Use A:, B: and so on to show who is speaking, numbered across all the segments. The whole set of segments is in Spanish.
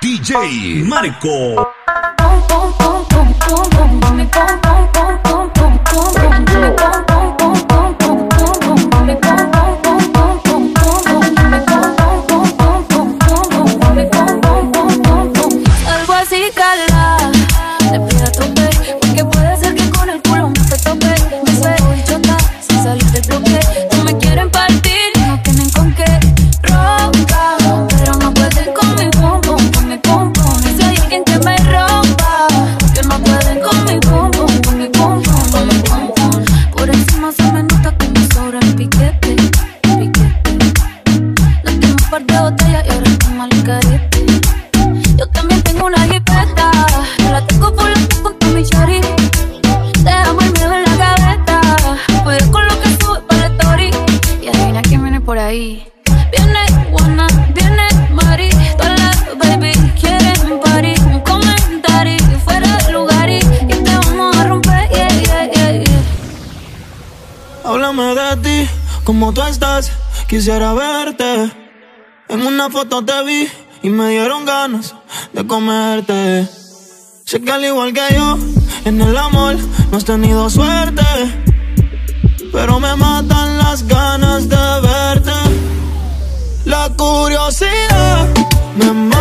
A: DJ Marco.
B: De
C: ti, como tú estás, quisiera verte. En una foto te vi y me dieron ganas de comerte. Sé que al igual que yo, en el amor no has tenido suerte. Pero me matan las ganas de verte. La curiosidad me mata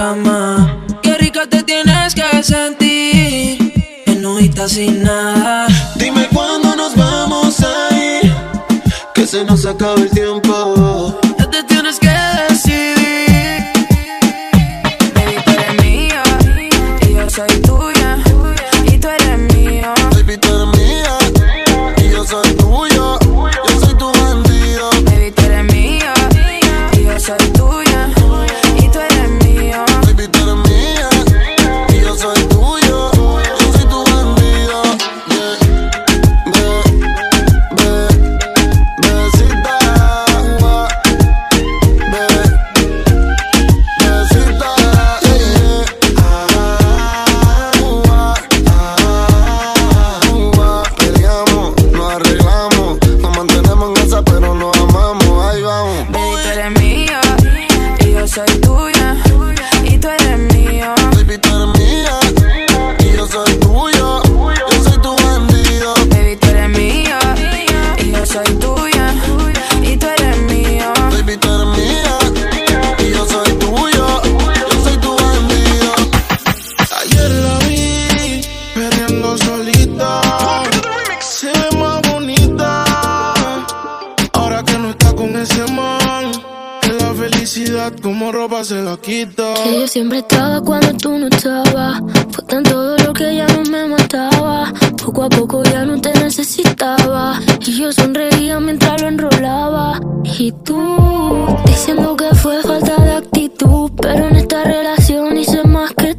D: cama. Qué rica te tienes que sentir, enojita sin nada.
C: Dime cuándo nos vamos a ir, que se nos acaba el tiempo.
B: Siempre estaba cuando tú no estabas. Fue tan todo lo que ya no me mataba. Poco a poco ya no te necesitaba. Y yo sonreía mientras lo enrolaba. Y tú, diciendo que fue falta de actitud. Pero en esta relación hice más que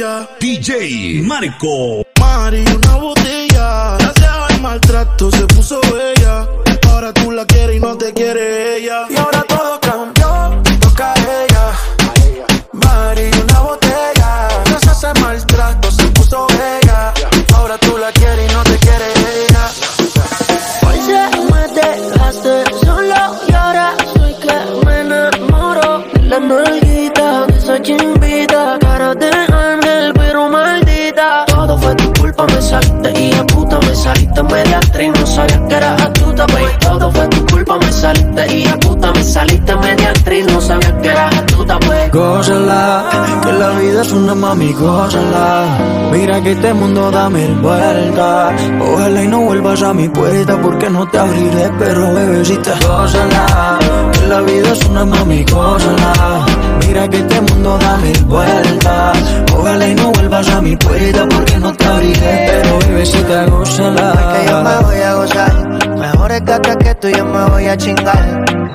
E: ella.
F: DJ Marco.
E: Mari, una botella. Gracias al maltrato se puso bella. Ahora tú la quieres y no te quiere ella. Y ahora
C: Gózala, que la vida es una mami, gózala. Mira que este mundo da mil vueltas. Ojalá y no vuelvas a mi puerta porque no te abriré, pero bebecita, gózala. Que la vida es una mami, gózala. Mira que este mundo da mil vueltas. Ojalá y no vuelvas a mi puerta porque no te abriré, pero bebecita, gózala.
G: que yo me voy a gozar. Mejores gatas que tú yo me voy a chingar.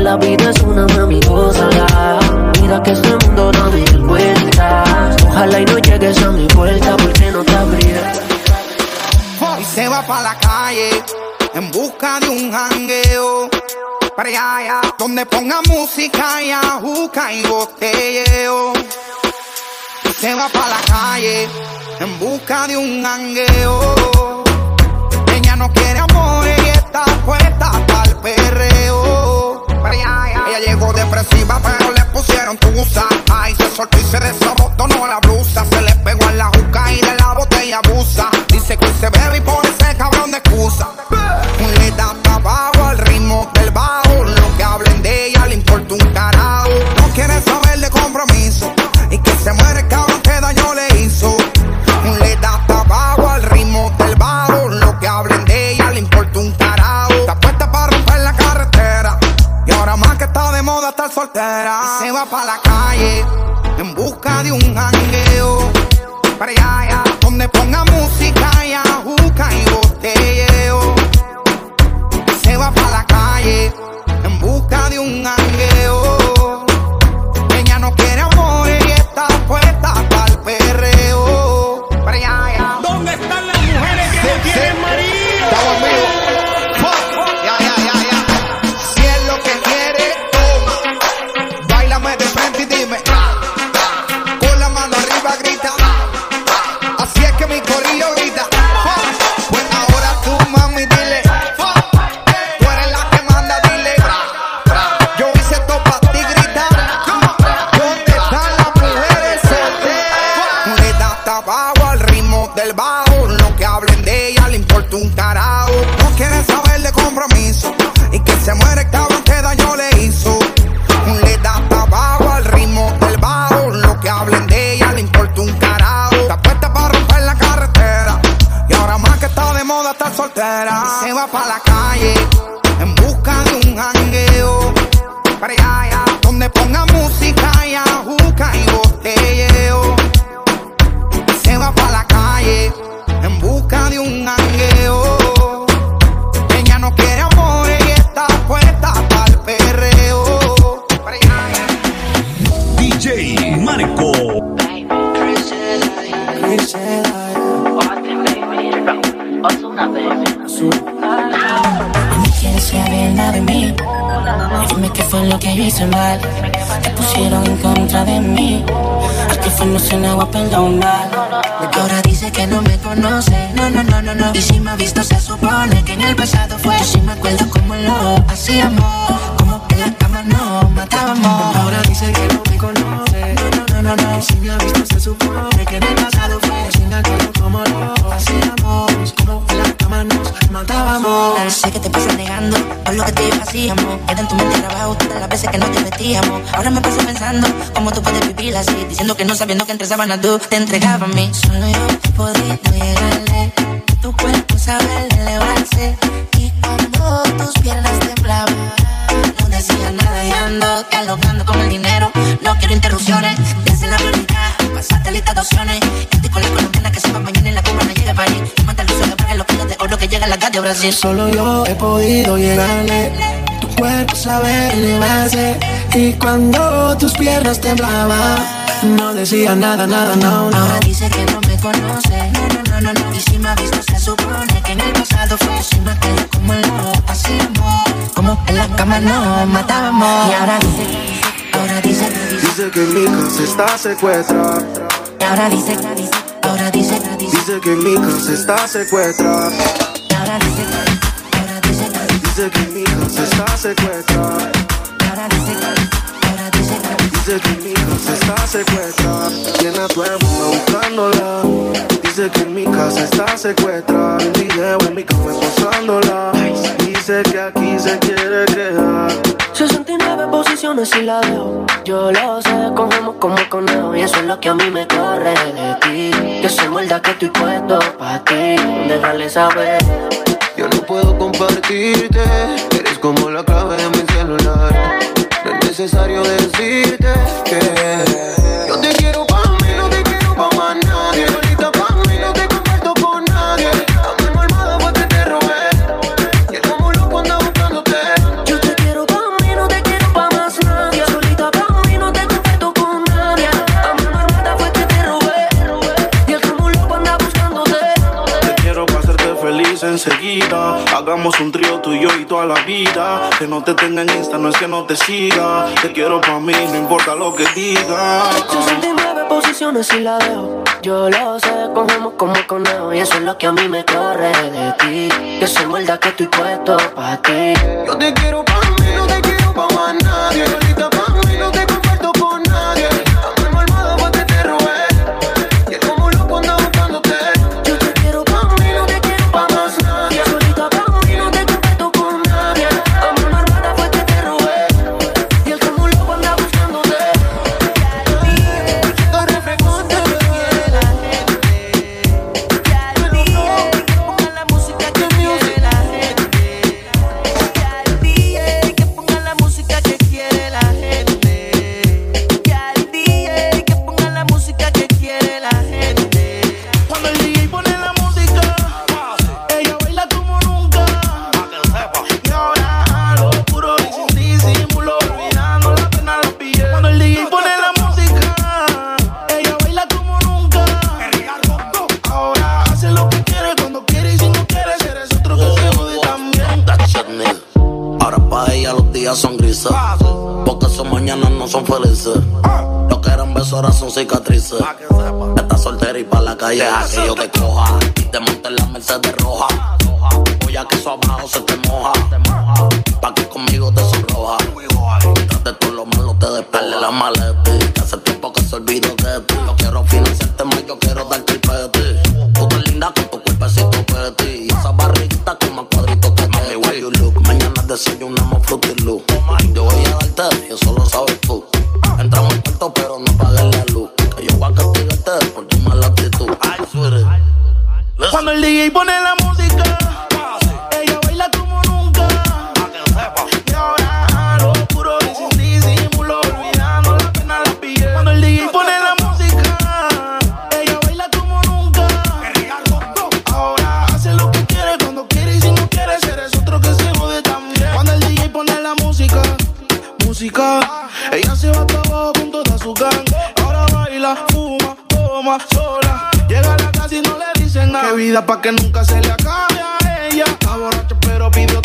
H: La vida es una mami, gózala. Mira que este mundo da mil vueltas. Ojalá y no llegues a mi puerta porque no te abriré.
I: y se va pa' la calle en busca de un jangueo. Para allá, donde ponga música y ajuca y botelleo. Y se va pa' la calle en busca de un jangueo. Ella no quiere amor y está puesta pero le pusieron tusa. Ay, se soltó y se desabotonó la blusa. Se le pegó en la juca y de la botella abusa. Dice que se bebe y por pa' la Por lo que hablen de ella le importa un carajo. No quiere saber de compromiso. Y que se muere el cabrón que daño le hizo. Le da tabaco al ritmo del bajo. Lo que hablen de ella le importa un carajo. Está puesta para romper la carretera. Y ahora más que está de moda estar soltera. Se va para la calle en busca de un jangueo. Para allá, donde ponga música allá.
J: Al que fue no se le va a perdonar. Ahora dice que no me conoce. No, no, no, no, no. Y si me ha visto, se supone que en el pasado fue. Yo sí me acuerdo cómo lo hacíamos. Como en la cama nos matábamos. Ahora dice que no me conoce. No, no, no, no, no. Y si me ha visto, se supone que en el pasado fue. Nos matábamos. Sé que te pasas negando por lo que te hacíamos. Queda en tu mente grabado todas las veces que no te metíamos. Ahora me paso pensando cómo tú puedes vivir así. Diciendo que no sabiendo que entre sábanas tú te entregabas a mí. Solo yo podido llegarle. Tu cuerpo sabe elevarse. Y cuando tus piernas temblaban, no decía nada y ando dialogando con el dinero. No quiero interrupciones. De oro que llega a la calle de Brasil.
K: Solo yo he podido llegarle. Tu cuerpo sabe elevarse. Y cuando tus piernas temblaban, no decía nada, nada, no, no.
J: Ahora dice que no me conoce. No, no, no, no, no. Y si me ha visto, se supone que en el pasado fue. Yo sí me acuerdo como lo hacíamos. Como en la cama nos matábamos. Y ahora dice, ahora dice, dice.
E: Dice que mi casa está secuestrada.
J: Y ahora dice, dice. Ahora dice, dice.
E: Dice que mi casa está secuestrada.
J: Ahora dice, ahora dice,
E: que mi casa está secuestrada.
J: Y ahora dice, ahora dice,
E: que mi casa está secuestrada. Tiene a tu hermana buscándola. Dice que mi casa está secuestrada. El video en mi cama posándola. Dice que aquí se quiere quedar.
H: 69 posiciones y la veo. Yo lo sé, cogemos como conejo. Y eso es lo que a mí me corre de ti. Que se muerda que estoy puesto pa' ti. Déjale saber.
E: Yo no puedo compartirte. Eres como la clave de mi celular. No es necesario decirte que enseguida. Hagamos un trío tú y yo y toda la vida. Que no te tenga en Insta, no es que no te siga. Te quiero para mí, no importa lo que diga.
H: 69 posiciones y la veo. Yo lo sé, cogemos como conejo. Y eso es lo que a mí me corre de ti. Que se muerda que estoy puesto pa' ti.
E: Yo te quiero pa' mí, no te quiero pa' más nadie. Solita pa' mí, no te la
L: calle deja que yo te coja. Y te monte en la Mercedes roja. Voy a que eso abajo se te moja.
E: Cuando el DJ pone la música,
A: vida pa' que nunca se le acabe a ella. Está borracho, pero
E: pidió